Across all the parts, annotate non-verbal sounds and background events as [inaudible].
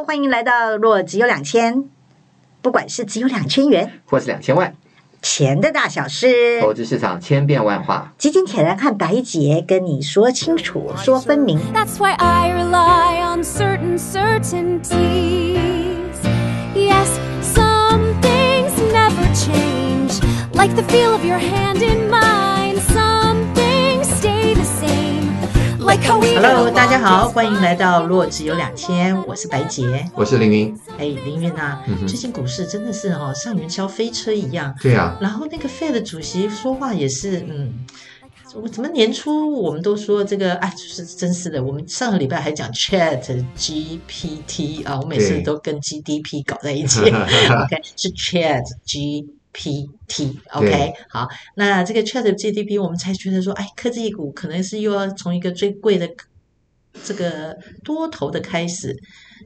好，欢迎来到若只有两千，不管是只有两千元，或是两千万，钱的大小事，投资市场千变万化，基金铁人和白姐跟你说清楚，说分明。That's why I rely on certain certainties. Yes, some things never change, like the feel of your hand in mine. Hello，大家好，欢迎来到若只有两天，我是白姐，我是凌云。哎，凌云啊，嗯、最近股市真的是哈、哦，像云霄飞车一样。对啊。然后那个 Fed 主席说话也是，嗯。我怎么年初我们都说这个哎，就是真是的。我们上个礼拜还讲 Chat GPT 啊，我每次都跟 GDP 搞在一起。[laughs] OK，是 Chat GPT。OK，好，那这个 Chat GDP 我们才觉得说，哎，科技股可能是又要从一个最贵的这个多头的开始。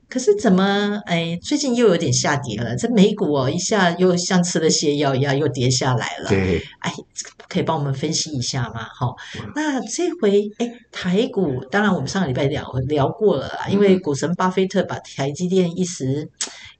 可是怎么哎，最近又有点下跌了。这美股哦，一下又像吃了泻药一样，又跌下来了。对，哎，可以帮我们分析一下吗？好，那这回哎，台股当然我们上个礼拜聊聊过了，因为股神巴菲特把台积电一时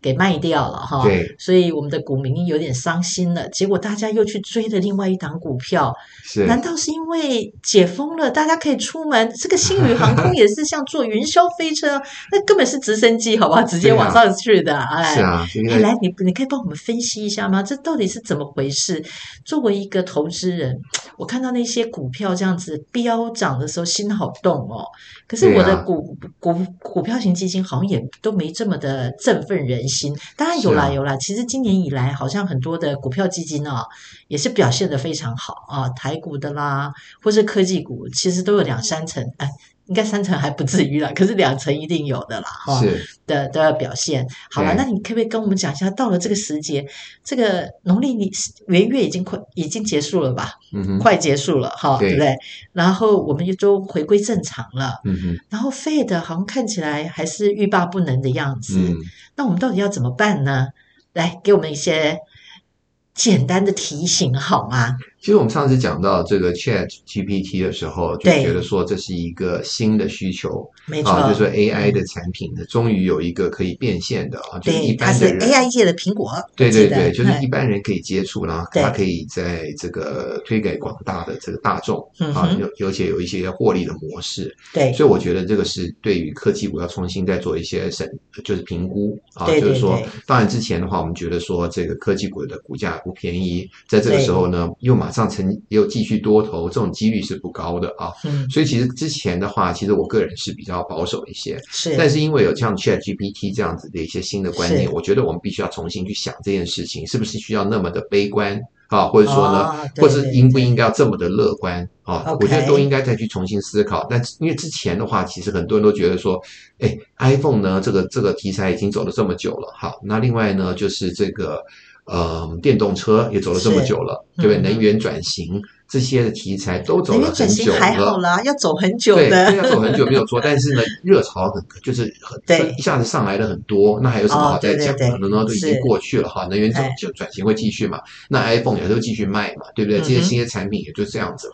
给卖掉了哈，对，所以我们的股民有点伤心了。结果大家又去追了另外一档股票，是？难道是因为解封了，大家可以出门？这个星宇航空也是像坐云霄飞车，[laughs] 那根本是直升机，好不好？直接往上去的，啊、哎，是啊。哎，来，你你可以帮我们分析一下吗？这到底是怎么回事？作为一个投资人，我看到那些股票这样子飙涨的时候，心好动哦。可是我的股、啊、股股票型基金好像也都没这么的振奋人心。当然有啦有啦，其实今年以来好像很多的股票基金啊，也是表现的非常好啊，台股的啦，或是科技股，其实都有两三成，哎，应该三成还不至于啦，可是两成一定有的啦，哈，的的表现。好了，那你可不可以跟我们讲一下，到了这个时节，这个农历年元月已经快已经结束了吧？嗯哼，快结束了哈，对不对？然后我们就都回归正常了，嗯哼，然后 Fed 好像看起来还是欲罢不能的样子。嗯那我们到底要怎么办呢？来，给我们一些简单的提醒好吗？其实我们上次讲到这个 Chat GPT 的时候，就觉得说这是一个新的需求，没错，啊，就是说 AI 的产品呢，终于有一个可以变现的啊，就是一般的人，AI 界的苹果，对对对，就是一般人可以接触，然后它可以在这个推给广大的这个大众啊，有而且有一些获利的模式，对，所以我觉得这个是对于科技股要重新再做一些审，就是评估啊，就是说，当然之前的话，我们觉得说这个科技股的股价不便宜，在这个时候呢，又马上成又继续多头，这种几率是不高的啊。嗯，所以其实之前的话，其实我个人是比较保守一些。是，但是因为有像 ChatGPT 这样子的一些新的观念，我觉得我们必须要重新去想这件事情，是不是需要那么的悲观啊？或者说呢，哦、或是应不应该要这么的乐观啊？我觉得都应该再去重新思考。但因为之前的话，其实很多人都觉得说，哎，iPhone 呢，这个这个题材已经走了这么久了。好，那另外呢，就是这个。呃，电动车也走了这么久了，对不对？能源转型。这些的题材都走了很久了，还好啦，要走很久的，对，要走很久没有错。但是呢，热潮很就是很对，一下子上来了很多，那还有什么好再讲的？呢、哦？都已经过去了哈。能源转就转型会继续嘛？那 iPhone 也都继续卖嘛？对不对？这些新的产品也就这样子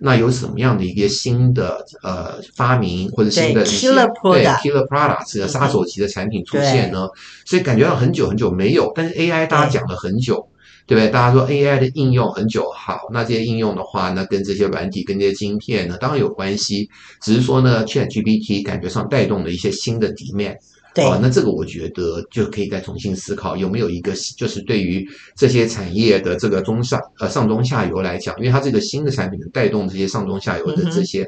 那有什么样的一些新的呃发明或者新的一些对 killer products 的杀手级的产品出现呢？所以感觉到很久很久没有，但是 AI 大家讲了很久。对不对？大家说 AI 的应用很久，好，那这些应用的话，那跟这些软体、跟这些晶片呢，当然有关系。只是说呢，ChatGPT 感觉上带动了一些新的 demand，对啊，那这个我觉得就可以再重新思考，有没有一个就是对于这些产业的这个中上呃上中下游来讲，因为它这个新的产品能带动这些上中下游的这些、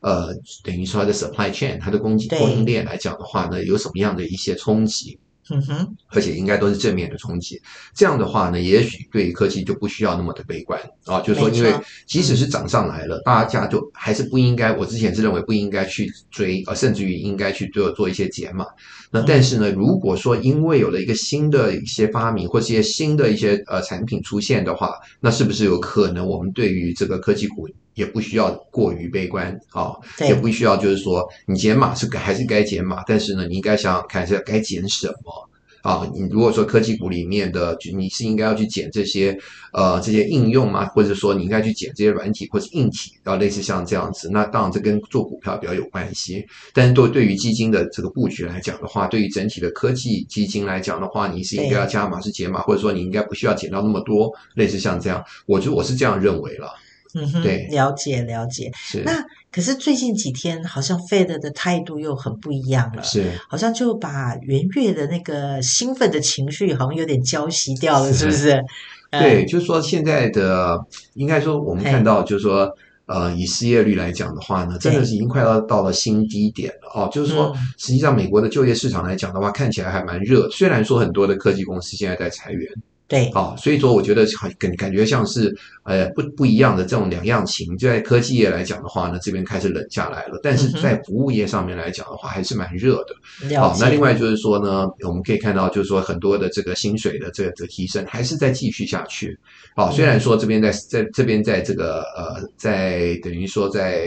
嗯、呃，等于说它的 supply chain 它的供给供应链来讲的话呢，有什么样的一些冲击？嗯哼，而且应该都是正面的冲击。这样的话呢，也许对于科技就不需要那么的悲观啊。就是说，因为即使是涨上来了，大家就还是不应该。我之前是认为不应该去追，呃，甚至于应该去做做一些解码。那但是呢，如果说因为有了一个新的一些发明或是一些新的一些呃产品出现的话，那是不是有可能我们对于这个科技股也不需要过于悲观啊？也不需要就是说你减码是该还是该减码，但是呢，你应该想想看是该减什么。啊，你如果说科技股里面的，你是应该要去减这些呃这些应用吗？或者说你应该去减这些软体或者硬体，然后类似像这样子，那当然这跟做股票比较有关系。但是对对于基金的这个布局来讲的话，对于整体的科技基金来讲的话，你是应该要加码是减码，或者说你应该不需要减到那么多，类似像这样，我觉得我是这样认为了。嗯哼，对，了解了解。是那可是最近几天好像 Fed 的态度又很不一样了，是好像就把元月的那个兴奋的情绪好像有点浇熄掉了，是不是？是对，嗯、就是说现在的应该说我们看到就是说呃，以失业率来讲的话呢，真的是已经快要到了新低点了哦。就是说，实际上美国的就业市场来讲的话，看起来还蛮热，虽然说很多的科技公司现在在裁员。对，好、哦，所以说我觉得很感感觉像是呃不不一样的这种两样情。就在科技业来讲的话呢，这边开始冷下来了，但是在服务业上面来讲的话，还是蛮热的。好、嗯哦，那另外就是说呢，我们可以看到就是说很多的这个薪水的这个的提升还是在继续下去。好、哦，虽然说这边在在这边在这个呃在等于说在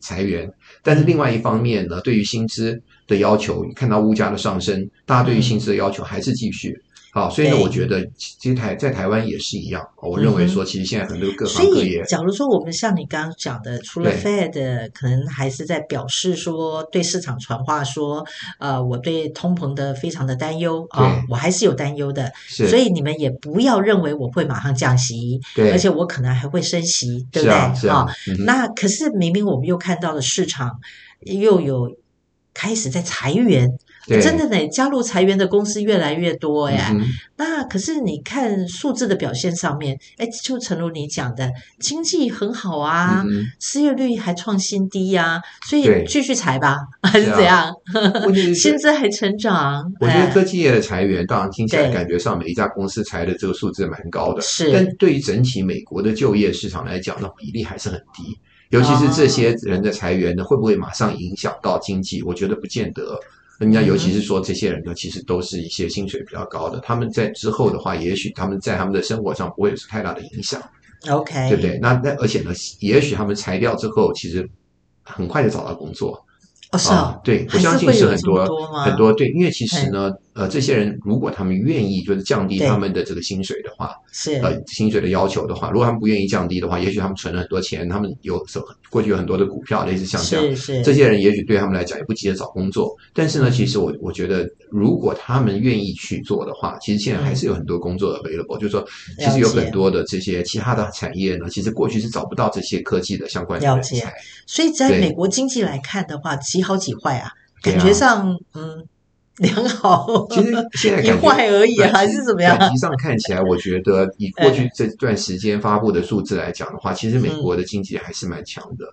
裁员，但是另外一方面呢，对于薪资的要求，看到物价的上升，大家对于薪资的要求还是继续。好，所以呢，我觉得其实台在台湾也是一样。我认为说，其实现在很多各行各业，所以假如说我们像你刚刚讲的，除了 Fed 可能还是在表示说对市场传话说，呃，我对通膨的非常的担忧啊，我还是有担忧的。所以你们也不要认为我会马上降息，对，而且我可能还会升息，对不对？啊，那可是明明我们又看到了市场又有开始在裁员。真的呢，加入裁员的公司越来越多哎。嗯、那可是你看数字的表现上面，哎，就诚如你讲的，经济很好啊，嗯、失业率还创新低呀、啊，所以继续裁吧，还是怎样？薪资 [laughs] 还成长。我觉得科技业的裁员，当然听起来感觉上每一家公司裁的这个数字蛮高的，是。但对于整体美国的就业市场来讲，那比例还是很低。尤其是这些人的裁员呢，会不会马上影响到经济？我觉得不见得。人家尤其是说这些人呢，其实都是一些薪水比较高的，他们在之后的话，也许他们在他们的生活上不会有太大的影响，OK，对不对？那那而且呢，也许他们裁掉之后，其实很快就找到工作。哦，是啊，嗯、对，我相信是很多很多对，因为其实呢，呃，这些人如果他们愿意就是降低他们的这个薪水的话，是呃薪水的要求的话，如果他们不愿意降低的话，也许他们存了很多钱，他们有时候过去有很多的股票，类似像这样，是是这些人也许对他们来讲也不急着找工作，但是呢，其实我我觉得如果他们愿意去做的话，其实现在还是有很多工作 available，就是说其实有很多的这些其他的产业呢，其实过去是找不到这些科技的相关的人才，所以在美国经济来看的话，几好几坏啊，感觉上嗯。良好，其实现在一坏而已，还是怎么样？感觉上看起来，我觉得以过去这段时间发布的数字来讲的话，其实美国的经济还是蛮强的，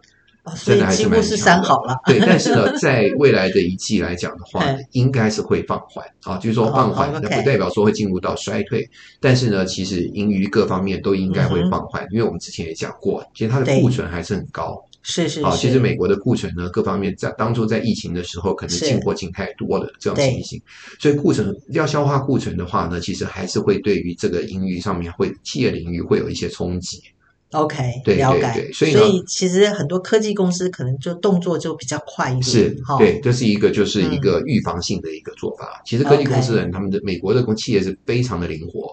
真的还是蛮强的。是三好了，对。但是呢，[laughs] 在未来的一季来讲的话，应该是会放缓啊，就是说放缓，那不代表说会进入到衰退。但是呢，其实盈余各方面都应该会放缓，因为我们之前也讲过，其实它的库存还是很高。是是，是，好，其实美国的库存呢，各方面在当初在疫情的时候，可能进货进太多了这种情形，所以库存要消化库存的话呢，其实还是会对于这个盈余上面会企业领域会有一些冲击。OK，对对对，所以所以其实很多科技公司可能就动作就比较快一点。是，对，这是一个就是一个预防性的一个做法。嗯、其实科技公司人他们的美国的公企业是非常的灵活。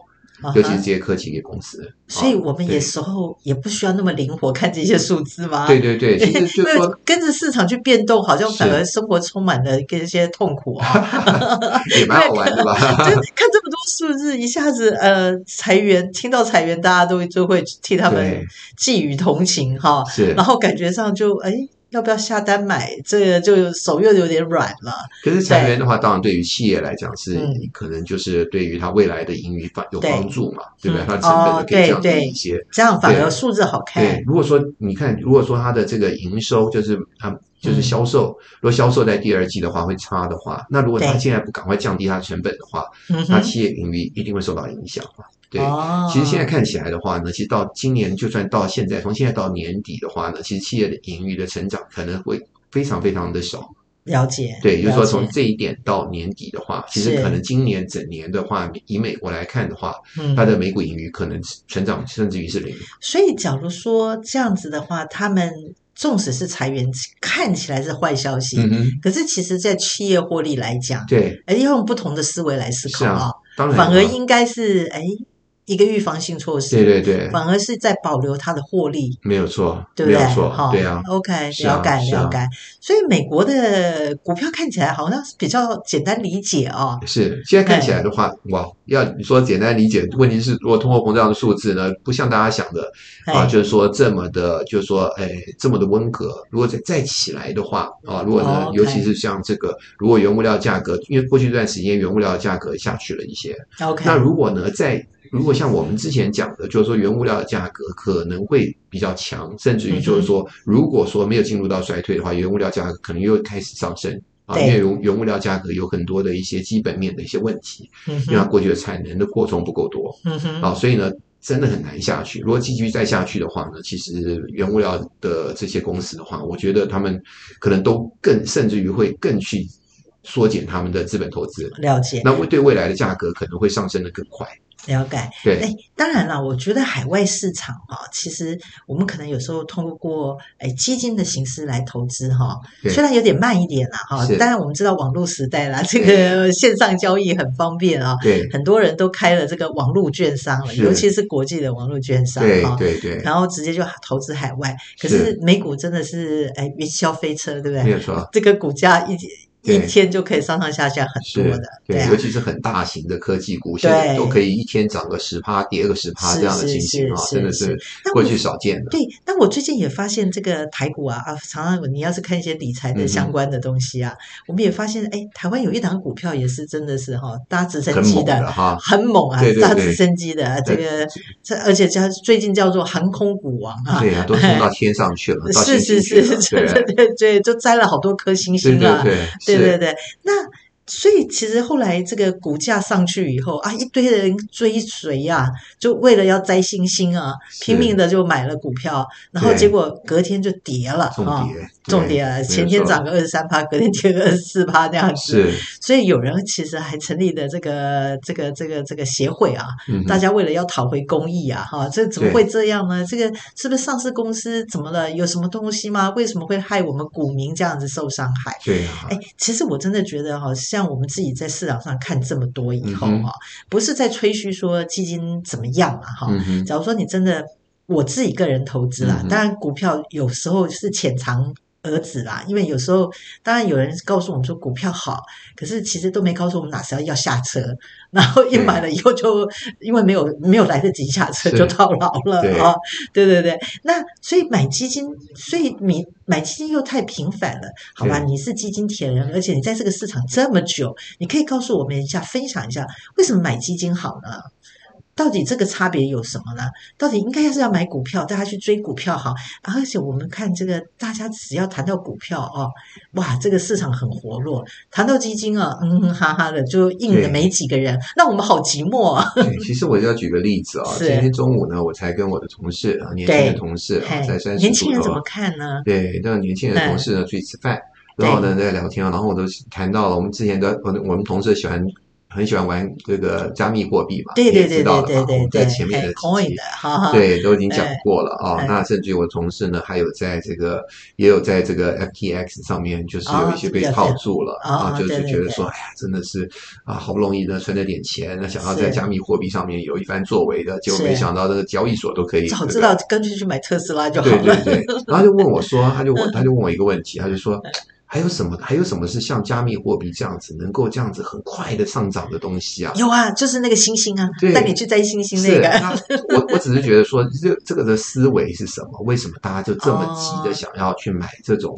尤其是这些科技业公司，所以我们有时候也不需要那么灵活看这些数字吗？对对对，其实 [laughs] 就是说跟着市场去变动，好像反而生活充满了一些痛苦啊，[laughs] 也蛮好玩的吧？[laughs] 就看这么多数字，一下子呃裁员，听到裁员，大家都就会替他们寄予同情哈，是，然后感觉上就哎。要不要下单买？这个就手又有点软了。可是裁员的话，当然对于企业来讲是，可能就是对于它未来的盈余有帮助嘛，对不对？它成本可以降低一些，这样反而数字好看。对，如果说你看，如果说它的这个营收就是它就是销售，如果销售在第二季的话会差的话，那如果他现在不赶快降低它的成本的话，那企业盈余一定会受到影响嘛。对，其实现在看起来的话呢，其实到今年就算到现在，从现在到年底的话呢，其实企业的盈余的成长可能会非常非常的少。了解，对，就是说从这一点到年底的话，其实可能今年整年的话，以美国来看的话，它的每股盈余可能成长甚至于是零。所以，假如说这样子的话，他们。纵使是裁员，看起来是坏消息，嗯，可是其实在企业获利来讲，对，哎，要用不同的思维来思考啊，当然，反而应该是哎。一个预防性措施，对对对，反而是在保留它的获利，没有错，对不对？没有错，对啊，OK，了解了解。所以美国的股票看起来好像是比较简单理解哦。是，现在看起来的话，哇，要你说简单理解，问题是如果通货膨胀的数字呢，不像大家想的啊，就是说这么的，就是说，哎，这么的温和。如果再再起来的话啊，如果呢，尤其是像这个，如果原物料价格，因为过去一段时间原物料价格下去了一些，OK，那如果呢，在如果像我们之前讲的，就是说原物料的价格可能会比较强，甚至于就是说，如果说没有进入到衰退的话，原物料价格可能又开始上升啊，因为原原物料价格有很多的一些基本面的一些问题，因为它过去的产能的扩充不够多，啊，所以呢，真的很难下去。如果继续再下去的话呢，其实原物料的这些公司的话，我觉得他们可能都更，甚至于会更去缩减他们的资本投资。了解。那会对未来的价格可能会上升的更快。了解，对，哎，当然了，我觉得海外市场哈，其实我们可能有时候通过哎基金的形式来投资哈，虽然有点慢一点啦哈，当然我们知道网络时代啦，这个线上交易很方便啊，对，很多人都开了这个网络券商了，尤其是国际的网络券商哈，对对。对，然后直接就投资海外，可是美股真的是哎云霄飞车，对不对？没有错，这个股价一。一天就可以上上下下很多的，对，尤其是很大型的科技股，现在都可以一天涨个十趴，跌个十趴这样的情形啊，真的是。过去少见的。对，但我最近也发现这个台股啊啊，常常你要是看一些理财的相关的东西啊，我们也发现，哎，台湾有一档股票也是真的是哈搭直升机的哈，很猛啊，搭直升机的这个这，而且叫最近叫做航空股王啊，对啊，[laughs] 都冲到天上去了，是是是，对对对对，就摘了好多颗星星啊，对。对对对对对。那所以其实后来这个股价上去以后啊，一堆人追随呀、啊，就为了要摘星星啊，拼命的就买了股票，然后结果隔天就跌了啊，重跌啊，前天涨个二十三趴，隔天跌个二十四趴这样子。是，所以有人其实还成立了这个这个这个这个协会啊，嗯、大家为了要讨回公益啊，哈，这怎么会这样呢？这个是不是上市公司怎么了？有什么东西吗？为什么会害我们股民这样子受伤害？对啊，哎，其实我真的觉得哈，像我们自己在市场上看这么多以后哈，不是在吹嘘说基金怎么样嘛哈。假如说你真的我自己个人投资啦，当然股票有时候是潜藏儿子啦，因为有时候当然有人告诉我们说股票好，可是其实都没告诉我们哪时候要下车，然后一买了以后就因为没有没有来得及下车就套牢了啊。对对对，那所以买基金，所以你买基金又太频繁了，好吧？你是基金铁人，而且你在这个市场这么久，你可以告诉我们一下，分享一下为什么买基金好呢？到底这个差别有什么呢？到底应该要是要买股票，大家去追股票好，而且我们看这个，大家只要谈到股票哦，哇，这个市场很活络；谈到基金啊，嗯哼哈哈的，就应了没几个人。那我们好寂寞啊。其实我就要举个例子啊，[laughs] 今天中午呢，我才跟我的同事啊，年轻的同事啊，在三十。年轻人怎么看呢？对，那年轻人同事呢，出去吃饭，然后呢在聊天啊，然后我都谈到了我们之前都，我我们同事喜欢。很喜欢玩这个加密货币嘛？对对对对对对，在前面的对都已经讲过了啊。那甚至于我同事呢，还有在这个也有在这个 FTX 上面，就是有一些被套住了啊，就是觉得说，哎呀，真的是啊，好不容易呢存了点钱，那想要在加密货币上面有一番作为的，结果没想到这个交易所都可以。早知道干脆去买特斯拉就好了。对对对，然后就问我说，他就问 [laughs] 他就问我一个问题，他就说。还有什么？还有什么是像加密货币这样子能够这样子很快的上涨的东西啊？有啊，就是那个星星啊，带你去摘星星那个。我我只是觉得说，这这个的思维是什么？为什么大家就这么急的想要去买这种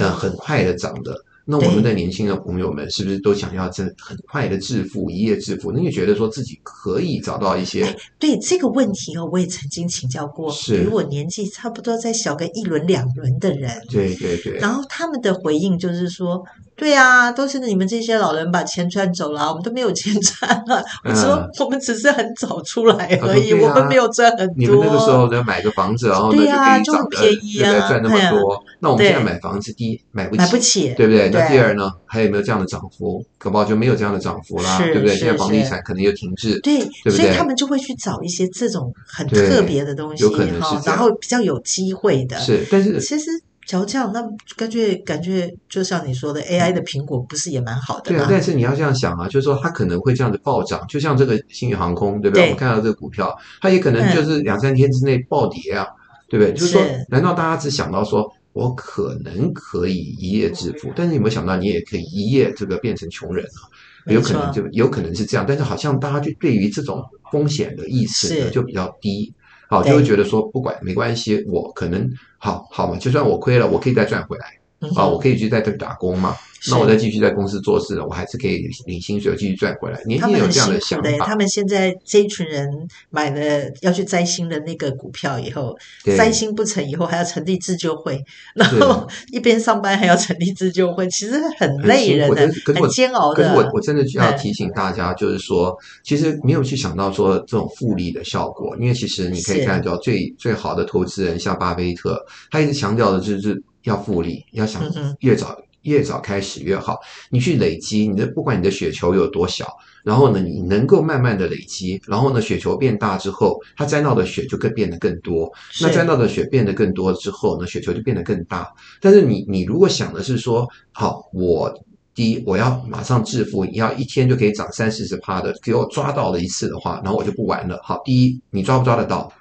呃很快的涨的？那我们的年轻的朋友们是不是都想要这很快的致富，一夜致富？那你觉得说自己可以找到一些？对这个问题哦，我也曾经请教过，比我年纪差不多再小个一轮两轮的人。对对对。然后他们的回应就是说。对啊，都是你们这些老人把钱赚走了，我们都没有钱赚了。我说我们只是很早出来而已，我们没有赚很多。你们那个时候呢，买个房子，然后对呀，就很便宜啊，赚那么多。那我们现在买房子，第一买不起，买不起，对不对？那第二呢，还有没有这样的涨幅？可不好就没有这样的涨幅啦，对不对？现在房地产可能又停滞，对，所以他们就会去找一些这种很特别的东西，哈，然后比较有机会的。是，但是其实。假如这样，那感觉感觉就像你说的，AI 的苹果不是也蛮好的吗？对啊，但是你要这样想啊，就是说它可能会这样子暴涨，就像这个星宇航空，对不对？对我们看到这个股票，它也可能就是两三天之内暴跌啊，嗯、对不对？就是说，难道大家只想到说我可能可以一夜致富，但是有没有想到你也可以一夜这个变成穷人啊？有可能就有可能是这样，但是好像大家就对于这种风险的意识呢就比较低。好，就会觉得说不管没关系，我可能好好嘛，就算我亏了，我可以再赚回来。嗯、啊，我可以去在这里打工嘛？那我再继续在公司做事了，我还是可以领薪水，继续赚回来。年轻人有这样的想法。他们现在这一群人买了要去摘星的那个股票以后，摘星不成以后还要成立自救会，然后一边上班还要成立自救会，其实很累人的，很煎熬的。可是我我真的需要提醒大家，就是说，其实没有去想到说这种复利的效果，因为其实你可以看到最最好的投资人，像巴菲特，他一直强调的就是。要复利，要想越早越早开始越好。你去累积你的，不管你的雪球有多小，然后呢，你能够慢慢的累积，然后呢，雪球变大之后，它沾到的雪就更变得更多。那沾到的雪变得更多之后呢，雪球就变得更大。但是你你如果想的是说，好，我第一我要马上致富，你要一天就可以涨三四十趴的，给我抓到了一次的话，然后我就不玩了。好，第一你抓不抓得到，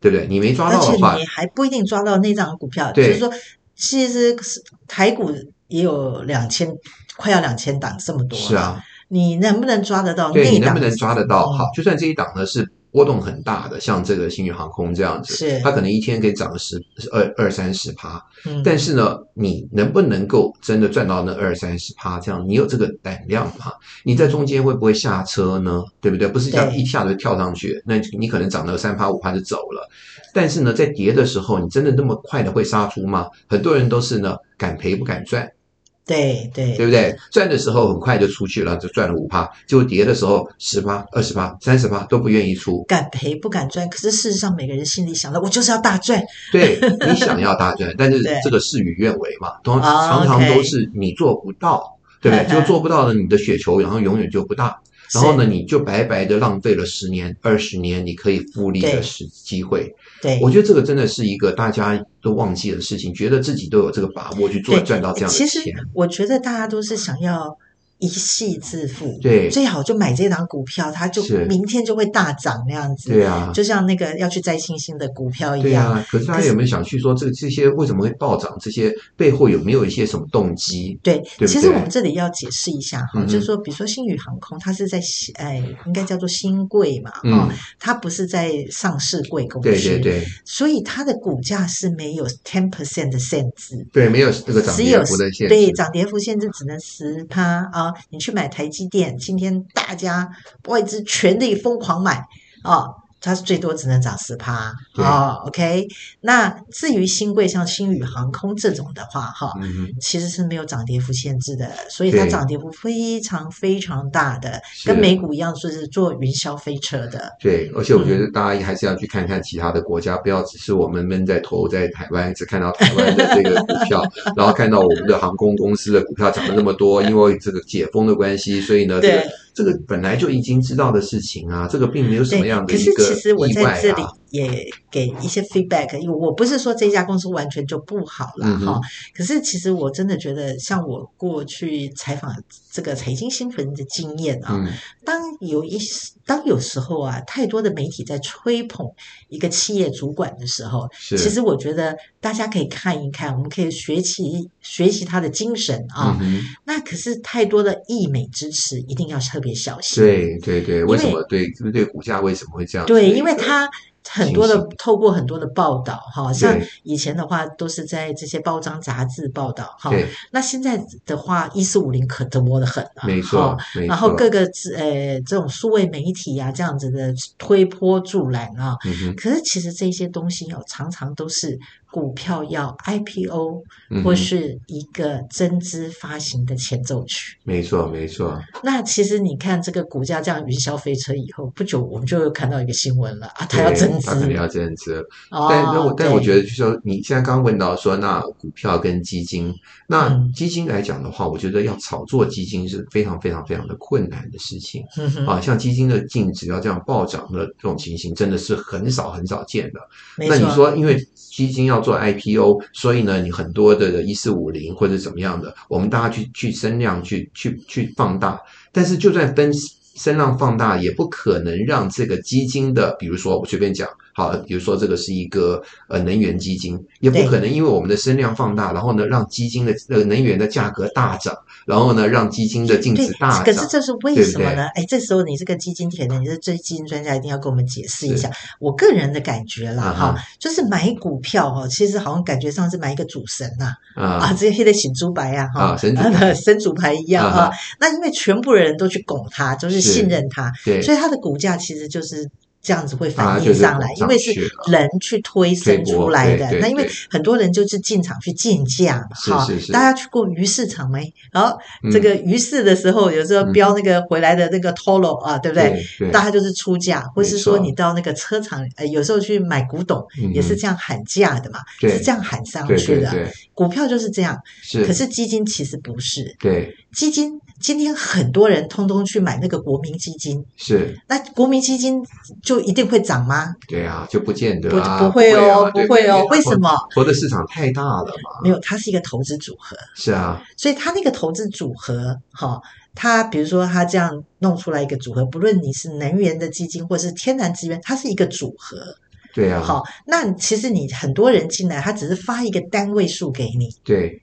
对不对？你没抓到的话，你还不一定抓到那张股票，对就是说。其实台股也有两千，快要两千档这么多。是啊，你能不能抓得到？对，你能不能抓得到？好，就算这一档呢是波动很大的，像这个星宇航空这样子，是它可能一天可以涨十二二三十趴。嗯，但是呢，你能不能够真的赚到那二三十趴？这样你有这个胆量吗？你在中间会不会下车呢？对不对？不是这样一下子跳上去，那你可能涨了三趴五趴就走了。但是呢，在跌的时候，你真的那么快的会杀出吗？很多人都是呢，敢赔不敢赚，对对，对不对？赚的时候很快就出去了，就赚了五趴；就跌的时候十趴、二十趴、三十趴都不愿意出，敢赔不敢赚。可是事实上，每个人心里想的，我就是要大赚。对，你想要大赚，[laughs] 但是这个事与愿违嘛，通常常都是你做不到，对不对？就做不到的，你的雪球然后永远就不大。然后呢，你就白白的浪费了十年、二十年，你可以复利的时机会。对，我觉得这个真的是一个大家都忘记的事情，觉得自己都有这个把握去做赚到这样的钱。其实我觉得大家都是想要。一夕致富，对，最好就买这档股票，它就明天就会大涨那样子。对啊，就像那个要去摘星星的股票一样。对啊，可是大家有没有想去说，这个这些为什么会暴涨？这些背后有没有一些什么动机？对，对对，其实我们这里要解释一下哈，嗯、就是说，比如说星宇航空，它是在哎，应该叫做新贵嘛，嗯、哦，它不是在上市贵公司，对对对，所以它的股价是没有 ten percent 的限制，对，没有这个涨跌幅的限制，对，涨跌幅限制只能十趴啊。你去买台积电，今天大家外资全力疯狂买啊！它是最多只能涨十趴哦，OK。那至于新贵像星宇航空这种的话，哈、嗯，其实是没有涨跌幅限制的，所以它涨跌幅非常非常大的，跟美股一样，就是坐云霄飞车的。对，而且我觉得大家还是要去看看其他的国家，嗯、不要只是我们闷在头在台湾，只看到台湾的这个股票，然后看到我们的航空公司的股票涨了那么多，因为这个解封的关系，所以呢，对。这个本来就已经知道的事情啊，这个并没有什么样的一个意外啊。可是其实我在这里也给一些 feedback，因为我不是说这家公司完全就不好了哈。嗯、可是其实我真的觉得，像我过去采访这个财经新闻的经验啊，嗯、当有一当有时候啊，太多的媒体在吹捧一个企业主管的时候，其实我觉得大家可以看一看，我们可以学习学习他的精神啊。嗯、那可是太多的溢美之词，一定要特别小心。对对对，为什么对？是不是对股价为什么会这样？对，因为他。很多的透过很多的报道，哈，像以前的话都是在这些包装杂志报道，哈。那现在的话，一四五零可多得很了，没错。然后各个呃这种数位媒体啊，这样子的推波助澜啊，嗯、可是其实这些东西哦，常常都是。股票要 IPO 或是一个增资发行的前奏曲，没错没错。那其实你看这个股价这样云霄飞车以后，不久我们就又看到一个新闻了啊，它要增资，它肯定要增资。哦、但那我但我觉得就是说，你现在刚刚问到说，那股票跟基金，那基金来讲的话，我觉得要炒作基金是非常非常非常的困难的事情。嗯、哼啊，像基金的净值要这样暴涨的这种情形，真的是很少很少见的。那你说，因为基金要做 IPO，所以呢，你很多的一四五零或者怎么样的，我们大家去去声量去去去放大，但是就算分声浪放大，也不可能让这个基金的，比如说我随便讲。好，比如说这个是一个呃能源基金，也不可能因为我们的声量放大，然后呢让基金的呃能源的价格大涨，然后呢让基金的净值大涨。可是这是为什么呢？哎，这时候你这个基金铁人，你是这基金专家，一定要跟我们解释一下。我个人的感觉啦，哈、啊，就是买股票哈，其实好像感觉上是买一个主神呐，啊，啊，这些黑的醒猪白啊，哈，神 [laughs] 神主牌一样啊。那因为全部人都去拱他，都、就是信任他，对，所以他的股价其实就是。这样子会反映上来，啊，因为是人去推升出来的。那因为很多人就是进场去竞价嘛，哈，大家去过鱼市场没？然后这个鱼市的时候，嗯、有时候标那个回来的那个 Toro 啊，对不对？对对，大家就是出价，或是说你到那个车厂，呃，有时候去买古董，也是这样喊价的嘛，是这样喊上去的。股票就是这样，是。可是基金其实不是，对，基金。今天很多人通通去买那个国民基金，是那国民基金就一定会涨吗？对啊，就不见得啊，不不会哦，不会哦，不会哦，为什么？活的市场太大了嘛。没有，它是一个投资组合。是啊，所以它那个投资组合，哈，它比如说它这样弄出来一个组合，不论你是能源的基金或是天然资源，它是一个组合。对啊，好，那其实你很多人进来，他只是发一个单位数给你。对。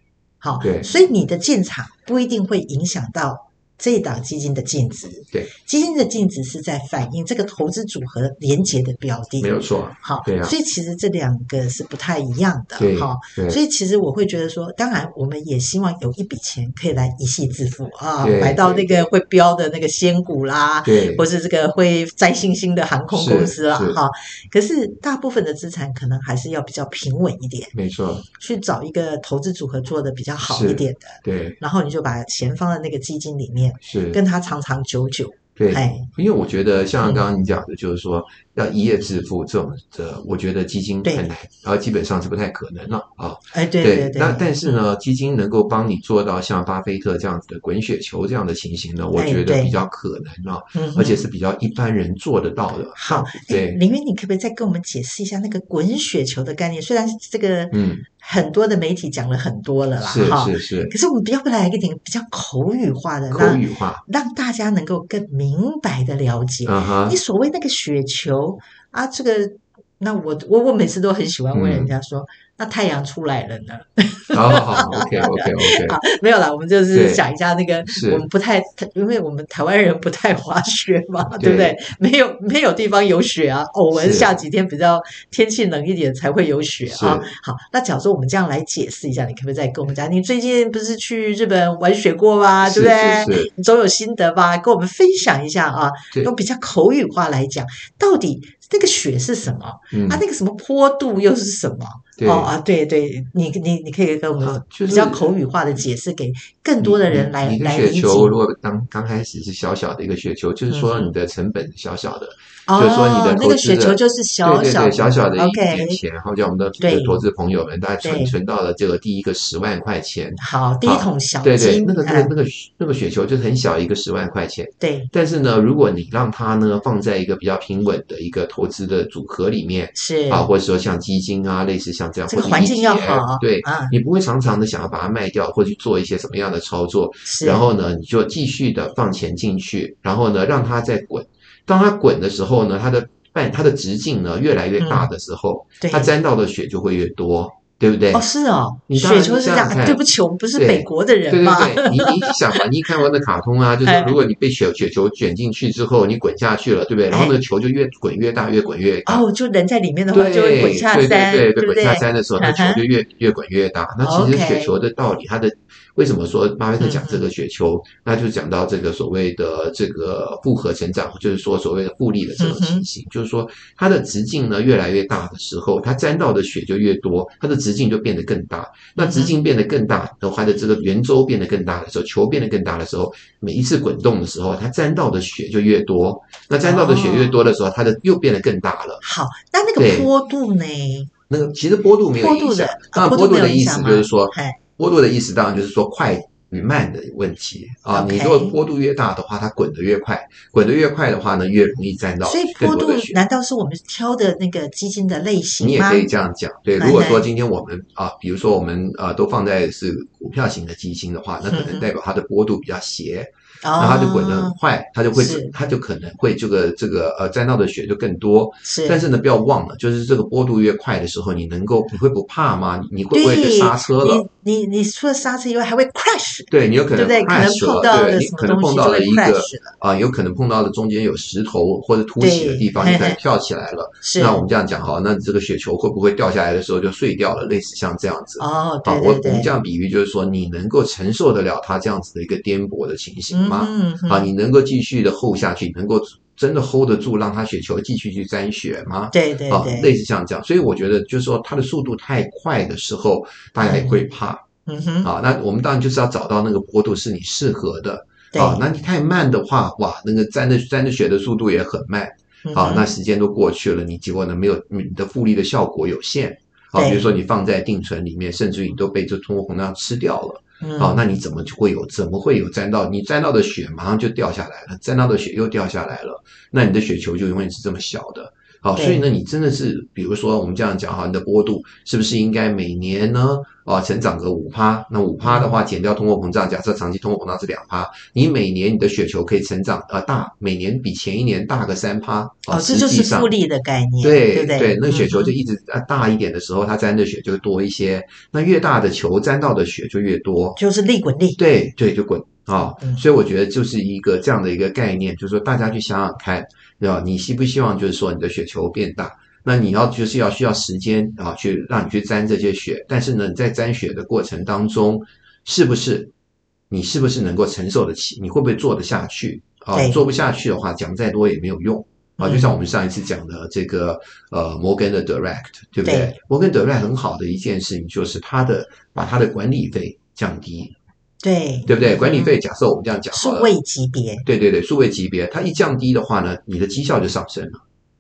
好，对，所以你的进场不一定会影响到这档基金的净值。对，基金的净值是在反映这个投资组合连结的标的，没有错。好，对啊，所以其实这两个是不太一样的。对，好，所以其实我会觉得说，当然我们也希望有一笔钱可以来一夕致富啊，买到那个会标的那个仙股啦，对，或是这个会摘星星的航空公司啦，哈。可是大部分的资产可能还是要比较平稳一点，没错。去找一个投资组合做的比较好一点的，对。然后你就把钱放在那个基金里面，是跟他长长久久。对，因为我觉得像刚刚你讲的，就是说。要一夜致富这种的，我觉得基金很难，然后基本上是不太可能了啊。哎，对对对。那但是呢，基金能够帮你做到像巴菲特这样子的滚雪球这样的情形呢，我觉得比较可能啊，而且是比较一般人做得到的。好，对，林云，你可不可以再跟我们解释一下那个滚雪球的概念？虽然这个嗯，很多的媒体讲了很多了啦，是是是。可是我们要不要来一个点比较口语化的，口语化，让大家能够更明白的了解。你所谓那个雪球。啊，这个，那我我我每次都很喜欢问人家说。嗯那太阳出来了呢？[laughs] 好好 [laughs] 好，OK OK OK。好，没有啦，我们就是讲一下那个，我们不太，因为我们台湾人不太滑雪嘛，对，对不对？没有没有地方有雪啊，偶尔下几天比较天气冷一点才会有雪啊。好，那假如说我们这样来解释一下，你可不可以再跟我们讲？你最近不是去日本玩雪过吗？对不对？你总有心得吧？跟我们分享一下啊，用比较口语化来讲，到底那个雪是什么？嗯、啊，那个什么坡度又是什么？对哦啊，对对，你你你可以跟我们比较口语化的解释，给更多的人来来理解。雪球如果刚刚开始是小小的一个雪球，就是说你的成本小小的。就是说，你的那个雪球就是小小的，小小的一点钱，然后叫我们的投资朋友们，大家存存到了这个第一个十万块钱。好，第一桶小金。对对，那个那个那个那个雪球就是很小一个十万块钱。对。但是呢，如果你让它呢放在一个比较平稳的一个投资的组合里面，是啊，或者说像基金啊，类似像这样，这个环境要好。对啊，你不会常常的想要把它卖掉，或去做一些什么样的操作。是。然后呢，你就继续的放钱进去，然后呢，让它再滚。当它滚的时候呢，它的半它的直径呢越来越大的时候，嗯、它沾到的雪就会越多，对不对？哦，是哦，你雪球是这样。对不起，我们不是北国的人嘛。对对对，你你想嘛，你看过那卡通啊，[laughs] 就是如果你被雪雪球卷进去之后，你滚下去了，对不对？然后那个球就越滚越大，越滚越大。哦，就人在里面的话，就会滚下山，对对对，滚下山的时候，那球就越越滚越大。那其实雪球的道理，它的。为什么说巴菲特讲这个雪球？嗯、那就讲到这个所谓的这个复合成长，就是说所谓的复利的这种情形。嗯、就是说它的直径呢越来越大的时候，它沾到的雪就越多，它的直径就变得更大。那直径变得更大，然后它的这个圆周变得更大的时候，球变得更大的时候，每一次滚动的时候，它沾到的雪就越多。那沾到的雪越多的时候，它的又变得更大了。好，那那个坡度呢？那个其实坡度没有影响。那坡度的意思就是说。坡度的意思当然就是说快与慢的问题啊。你如果波度越大的话，它滚得越快，滚得越快的话呢，越容易沾到。所以波度难道是我们挑的那个基金的类型吗？你也可以这样讲。对，如果说今天我们啊，比如说我们啊都放在是股票型的基金的话，那可能代表它的波度比较斜。嗯那它就滚得很快，它就会，它就可能会这个这个呃沾到的血就更多。是，但是呢，不要忘了，就是这个波度越快的时候，你能够你会不怕吗？你会不会刹车了？你你除了刹车以外，还会 crash。对，你有可能 crash 了，对，你可能碰到了一个啊，有可能碰到了中间有石头或者凸起的地方，你可能 [laughs] 跳起来了。是，那我们这样讲好，那这个雪球会不会掉下来的时候就碎掉了？类似像这样子。哦，好，我我们这样比喻就是说，你能够承受得了它这样子的一个颠簸的情形吗？嗯，啊。你能够继续的 hold 下去，能够真的 hold 得住，让他雪球继续去沾雪吗？对对对，啊，类似像这样，所以我觉得就是说它的速度太快的时候，大家也会怕。嗯哼，啊，那我们当然就是要找到那个坡度是你适合的。啊，那你太慢的话，哇，那个沾的沾的雪的速度也很慢。啊，那时间都过去了，你结果呢没有你的复利的效果有限。啊，比如说你放在定存里面，甚至于你都被这通货膨胀吃掉了。嗯、啊，那你怎么就会有？怎么会有沾到？你沾到的血马上就掉下来了，沾到的血又掉下来了，那你的雪球就永远是这么小的。好，所以呢，你真的是，比如说我们这样讲哈，你的波度是不是应该每年呢，啊，成长个五趴？那五趴的话，减掉通货膨胀，假设长期通货膨胀是两趴，你每年你的雪球可以成长呃大，每年比前一年大个三趴。哦，这就是复利的概念，对对对，对，那雪球就一直啊大一点的时候，它沾的雪就多一些，那越大的球沾到的雪就越多，就是利滚利。对对，就滚啊，所以我觉得就是一个这样的一个概念，就是说大家去想想看。对吧？你希不希望就是说你的雪球变大？那你要就是要需要时间啊，去让你去沾这些雪。但是呢，你在沾雪的过程当中，是不是你是不是能够承受得起？你会不会做得下去？啊，做不下去的话，讲再多也没有用啊。就像我们上一次讲的这个呃摩根的 Direct，对不对？摩根 Direct 很好的一件事情就是它的把它的管理费降低。对，对不对？管理费，假设我们这样讲，数位级别，对对对，数位级别，它一降低的话呢，你的绩效就上升了。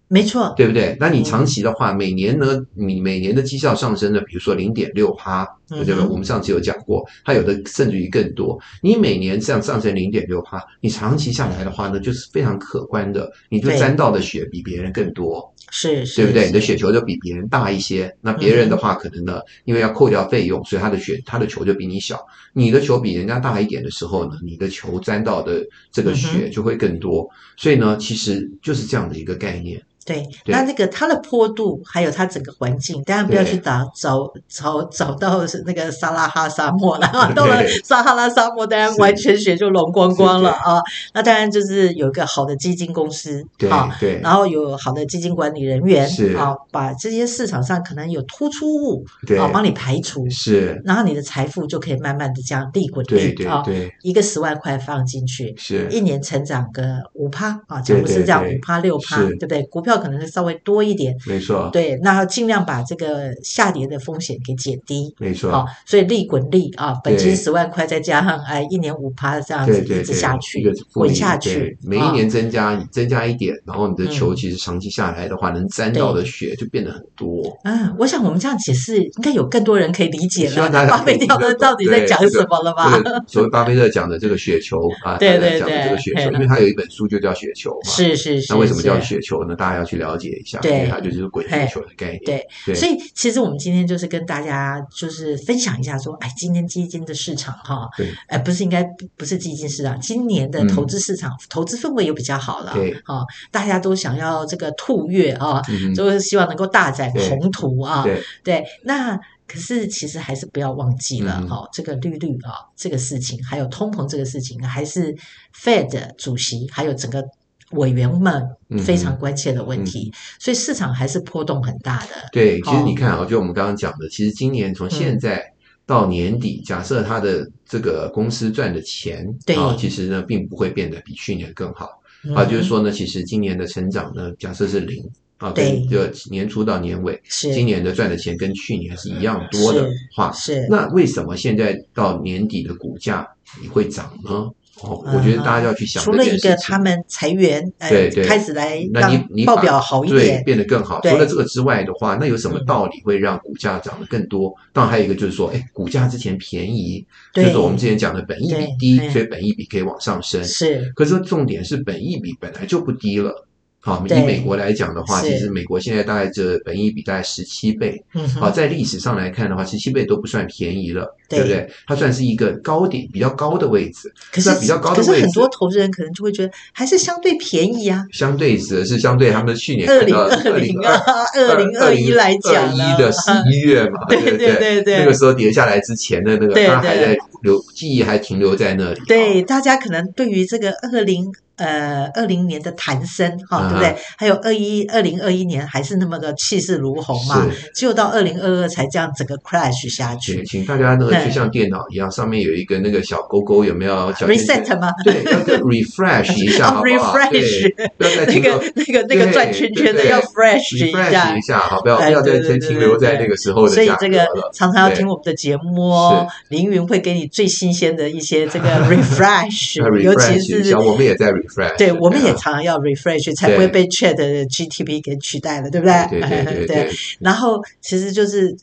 没错，对不对？那你长期的话，每年呢，你每年的绩效上升呢，比如说零点六趴，对不对？我们上次有讲过，它有的甚至于更多。你每年这样上升零点六趴，你长期下来的话呢，就是非常可观的，你就沾到的血比别人更多，是，对不对？你的雪球就比别人大一些。那别人的话，可能呢，因为要扣掉费用，所以他的雪，他的球就比你小。你的球比人家大一点的时候呢，你的球沾到的这个雪就会更多。所以呢，其实就是这样的一个概念。对，那那个它的坡度，还有它整个环境，当然不要去打找找找到是那个撒哈拉沙漠了。到了撒哈拉沙漠，当然完全血就融光光了啊。那当然就是有一个好的基金公司，对对，然后有好的基金管理人员，是啊，把这些市场上可能有突出物，对啊，帮你排除，是，然后你的财富就可以慢慢的这样利滚利啊。对，一个十万块放进去，是，一年成长个五趴啊，假如是这样五趴六趴，对不对？股票。可能是稍微多一点，没错。对，那尽量把这个下跌的风险给减低，没错。好，所以利滚利啊，本金十万块，再加上哎一年五趴这样子一直下去，滚下去，每一年增加增加一点，然后你的球其实长期下来的话，能沾到的血就变得很多。嗯，我想我们这样解释，应该有更多人可以理解了。巴菲特到底在讲什么了吧？所谓巴菲特讲的这个雪球啊，对 [laughs] 对对，讲的这个雪球，因为他有一本书就叫雪球嘛，是是是。那为什么叫雪球呢？大家要去了解一下，对，它就是滚雪球的概念。对，对，所以其实我们今天就是跟大家就是分享一下，说，哎，今天基金的市场哈，对，哎，不是应该不是基金市场，今年的投资市场投资氛围又比较好了，对，啊，大家都想要这个兔月啊，就是希望能够大展宏图啊，对，那可是其实还是不要忘记了哈，这个利率啊，这个事情，还有通膨这个事情，还是 Fed 主席还有整个。委员们非常关切的问题，嗯。嗯、所以市场还是波动很大的。对，其实你看啊，就我们刚刚讲的，其实今年从现在到年底，嗯、假设他的这个公司赚的钱，对。啊，其实呢并不会变得比去年更好、嗯、啊。就是说呢，其实今年的成长呢，假设是零啊，对，就年初到年尾，是。今年的赚的钱跟去年是一样多的话，是，是。那为什么现在到年底的股价你会涨呢？哦，我觉得大家要去想，除了一个他们裁员，对对，开始来那你你报表好一点，变得更好。除了这个之外的话，那有什么道理会让股价涨得更多？当然还有一个就是说，哎，股价之前便宜，就是我们之前讲的本益比低，所以本益比可以往上升。是，可是重点是本益比本来就不低了。好，以美国来讲的话，其实美国现在大概这本益比大概十七倍。嗯，好，在历史上来看的话，十七倍都不算便宜了，对不对？它算是一个高点，比较高的位置。可是比较高的位置，可是很多投资人可能就会觉得还是相对便宜啊。相对指的是相对他们去年二零二零啊，二零二一来讲，二一的十一月嘛，[laughs] 对对对对，那个时候跌下来之前的那个，它还在留记忆还停留在那里。对，大家可能对于这个二零。呃，二零年的弹升哈，对不对？还有二一二零二一年还是那么的气势如虹嘛，只有到二零二二才这样整个 crash 下去。请大家那个就像电脑一样，上面有一个那个小勾勾，有没有？reset 吗？对，要 refresh 一下，好不好？refresh，不要再那个那个那个转圈圈的要 fresh 一下，一下，好，不要不要再再停留在那个时候的。所以这个常常要听我们的节目哦，凌云会给你最新鲜的一些这个 [laughs] refresh，尤其是我们也在。对，我们也常常要 refresh，才不会被 Chat GTP 给取代了，对不对？对对 [laughs] 对。然后其实就是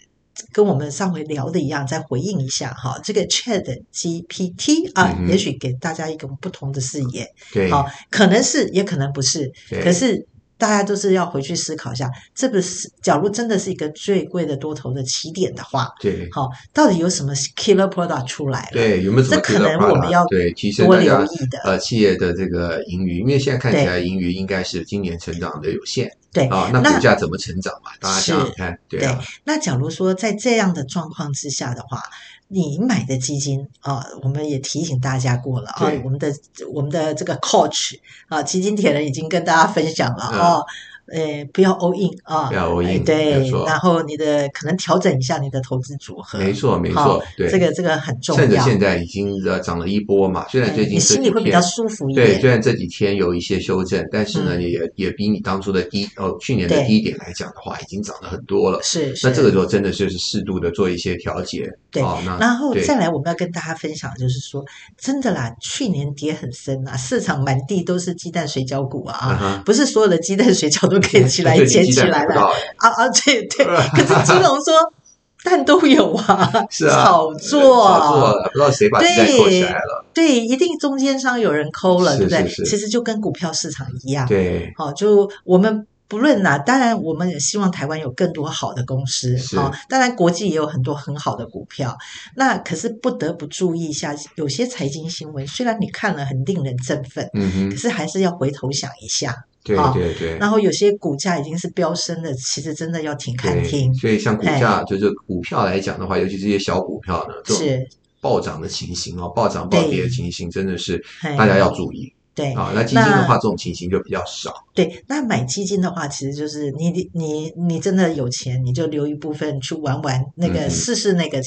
跟我们上回聊的一样，再回应一下哈，这个 Chat GPT 啊，嗯、也许给大家一种不同的视野。对，好，可能是，也可能不是。可是。大家都是要回去思考一下，这个是假如真的是一个最贵的多头的起点的话，对，好，到底有什么 killer product 出来了？对，有没有什么 killer product？这可能我们要对，其实多留意的。呃，企业的这个盈余，因为现在看起来盈余应该是今年成长的有限，对啊，那股价怎么成长嘛？大家想想看，对啊。那假如说在这样的状况之下的话，你买的基金啊，我们也提醒大家过了啊，我们的我们的这个 coach 啊，基金铁人已经跟大家分享了啊。呃，不要 all in 啊，不要 all in，对，然后你的可能调整一下你的投资组合，没错没错，对，这个这个很重要。甚至现在已经呃涨了一波嘛，虽然最近你心里会比较舒服一点，对，虽然这几天有一些修正，但是呢，也也比你当初的低哦，去年的低点来讲的话，已经涨了很多了。是，那这个时候真的就是适度的做一些调节。对，然后再来我们要跟大家分享，就是说真的啦，去年跌很深啊，市场满地都是鸡蛋水饺股啊，不是所有的鸡蛋水饺都可以起来。捡起来了啊啊！对对，[laughs] 可是金融说蛋都有啊，是啊，炒作，炒作，不知道谁把鸡蛋扣起来了。对，一定中间商有人抠了，对不对？其实就跟股票市场一样，对，好，就我们不论哪，当然我们也希望台湾有更多好的公司啊，当然国际也有很多很好的股票。那可是不得不注意一下，有些财经新闻虽然你看了很令人振奋，嗯哼，可是还是要回头想一下。对对对，然后有些股价已经是飙升的，其实真的要停看听。所以像股价，就是股票来讲的话，尤其这些小股票呢，这种暴涨的情形哦，暴涨暴跌的情形，真的是大家要注意。对啊，那基金的话，这种情形就比较少。对，那买基金的话，其实就是你你你真的有钱，你就留一部分去玩玩那个试试那个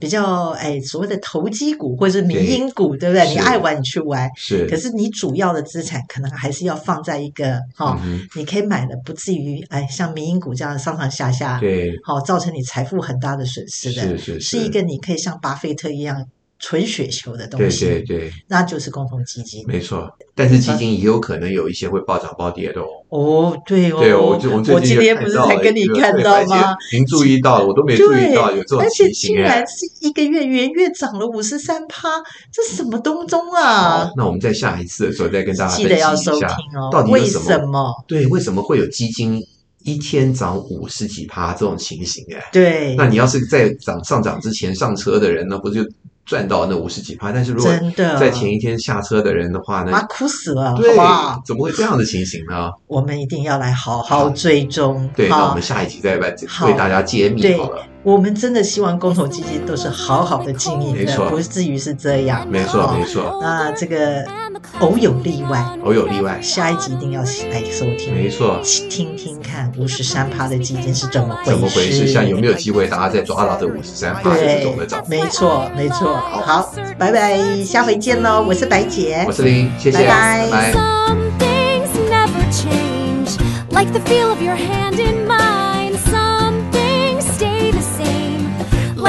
比较哎所谓的投机股或者是民营股，对不对？你爱玩你去玩，是。可是你主要的资产可能还是要放在一个哈，你可以买的不至于哎像民营股这样上上下下，对，好造成你财富很大的损失的，是是是，是一个你可以像巴菲特一样。纯雪球的东西，对对对，那就是共同基金，没错。但是基金也有可能有一些会暴涨暴跌的哦。哦，对哦，对我就我今天不是才跟你看到吗？您注意到了，我都没注意到有这种情形。而且竟然是一个月元月涨了五十三趴，这什么东东啊？那我们在下一次的时候再跟大家记得要收听哦。到底为什么？对，为什么会有基金一天涨五十几趴这种情形？哎，对。那你要是在涨上涨之前上车的人呢，不就？赚到那五十几趴，但是如果在前一天下车的人的话呢，啊哭死了，对，怎么会这样的情形呢？我们一定要来好好追踪。对，那我们下一集再来为大家揭秘好了。我们真的希望共同基金都是好好的经营的，不至于是这样。没错，没错。那这个偶有例外，偶有例外，下一集一定要来收听。没错，听听看五十三趴的基金是怎么回事？怎么回事？像有没有机会大家再抓到这五十三趴的这种的涨？没错，没错。好，拜拜，下回见喽！我是白姐，我是林，谢谢，拜拜。Like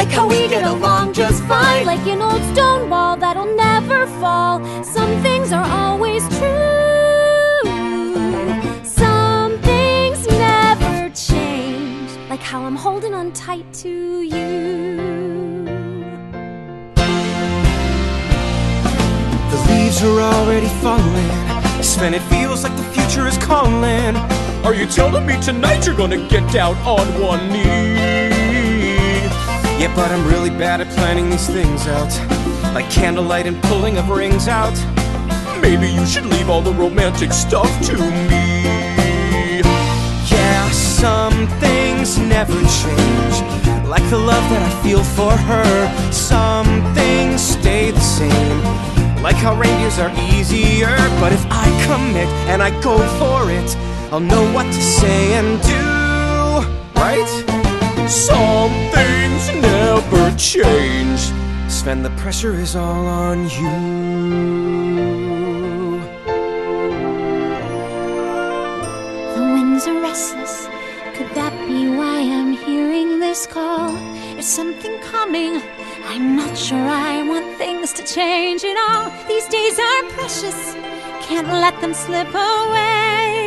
how we get along just fine Like an old stone wall that'll never fall fall. Some things are always true. Some things never change, like how I'm holding on tight to you. The leaves are already falling. Sven, it feels like the future is calling. Are you telling me tonight you're gonna get down on one knee? Yeah, but I'm really bad at planning these things out. Like candlelight and pulling of rings out. Maybe you should leave all the romantic stuff to me. Yeah, some things never change. Like the love that I feel for her. Some things stay the same. Like how reindeers are easier. But if I commit and I go for it, I'll know what to say and do, right? Some things never change. Sven, the pressure is all on you. The winds are restless. Could that be why I'm hearing this call? Is something coming? I'm not sure I want things to change at all. These days are precious. Can't let them slip away.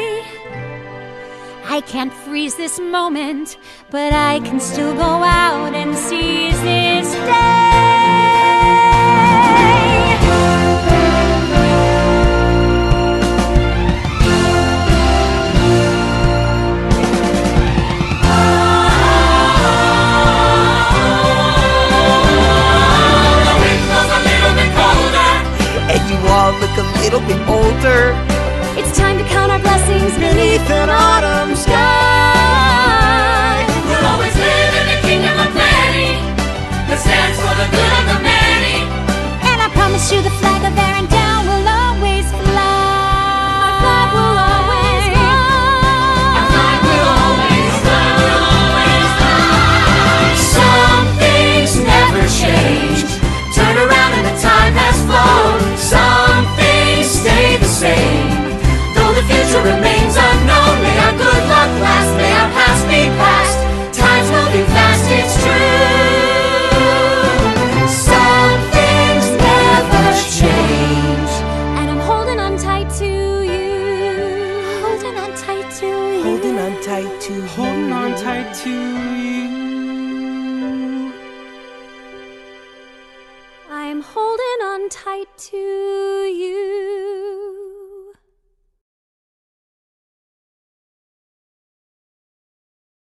I can't freeze this moment, but I can still go out and seize this day.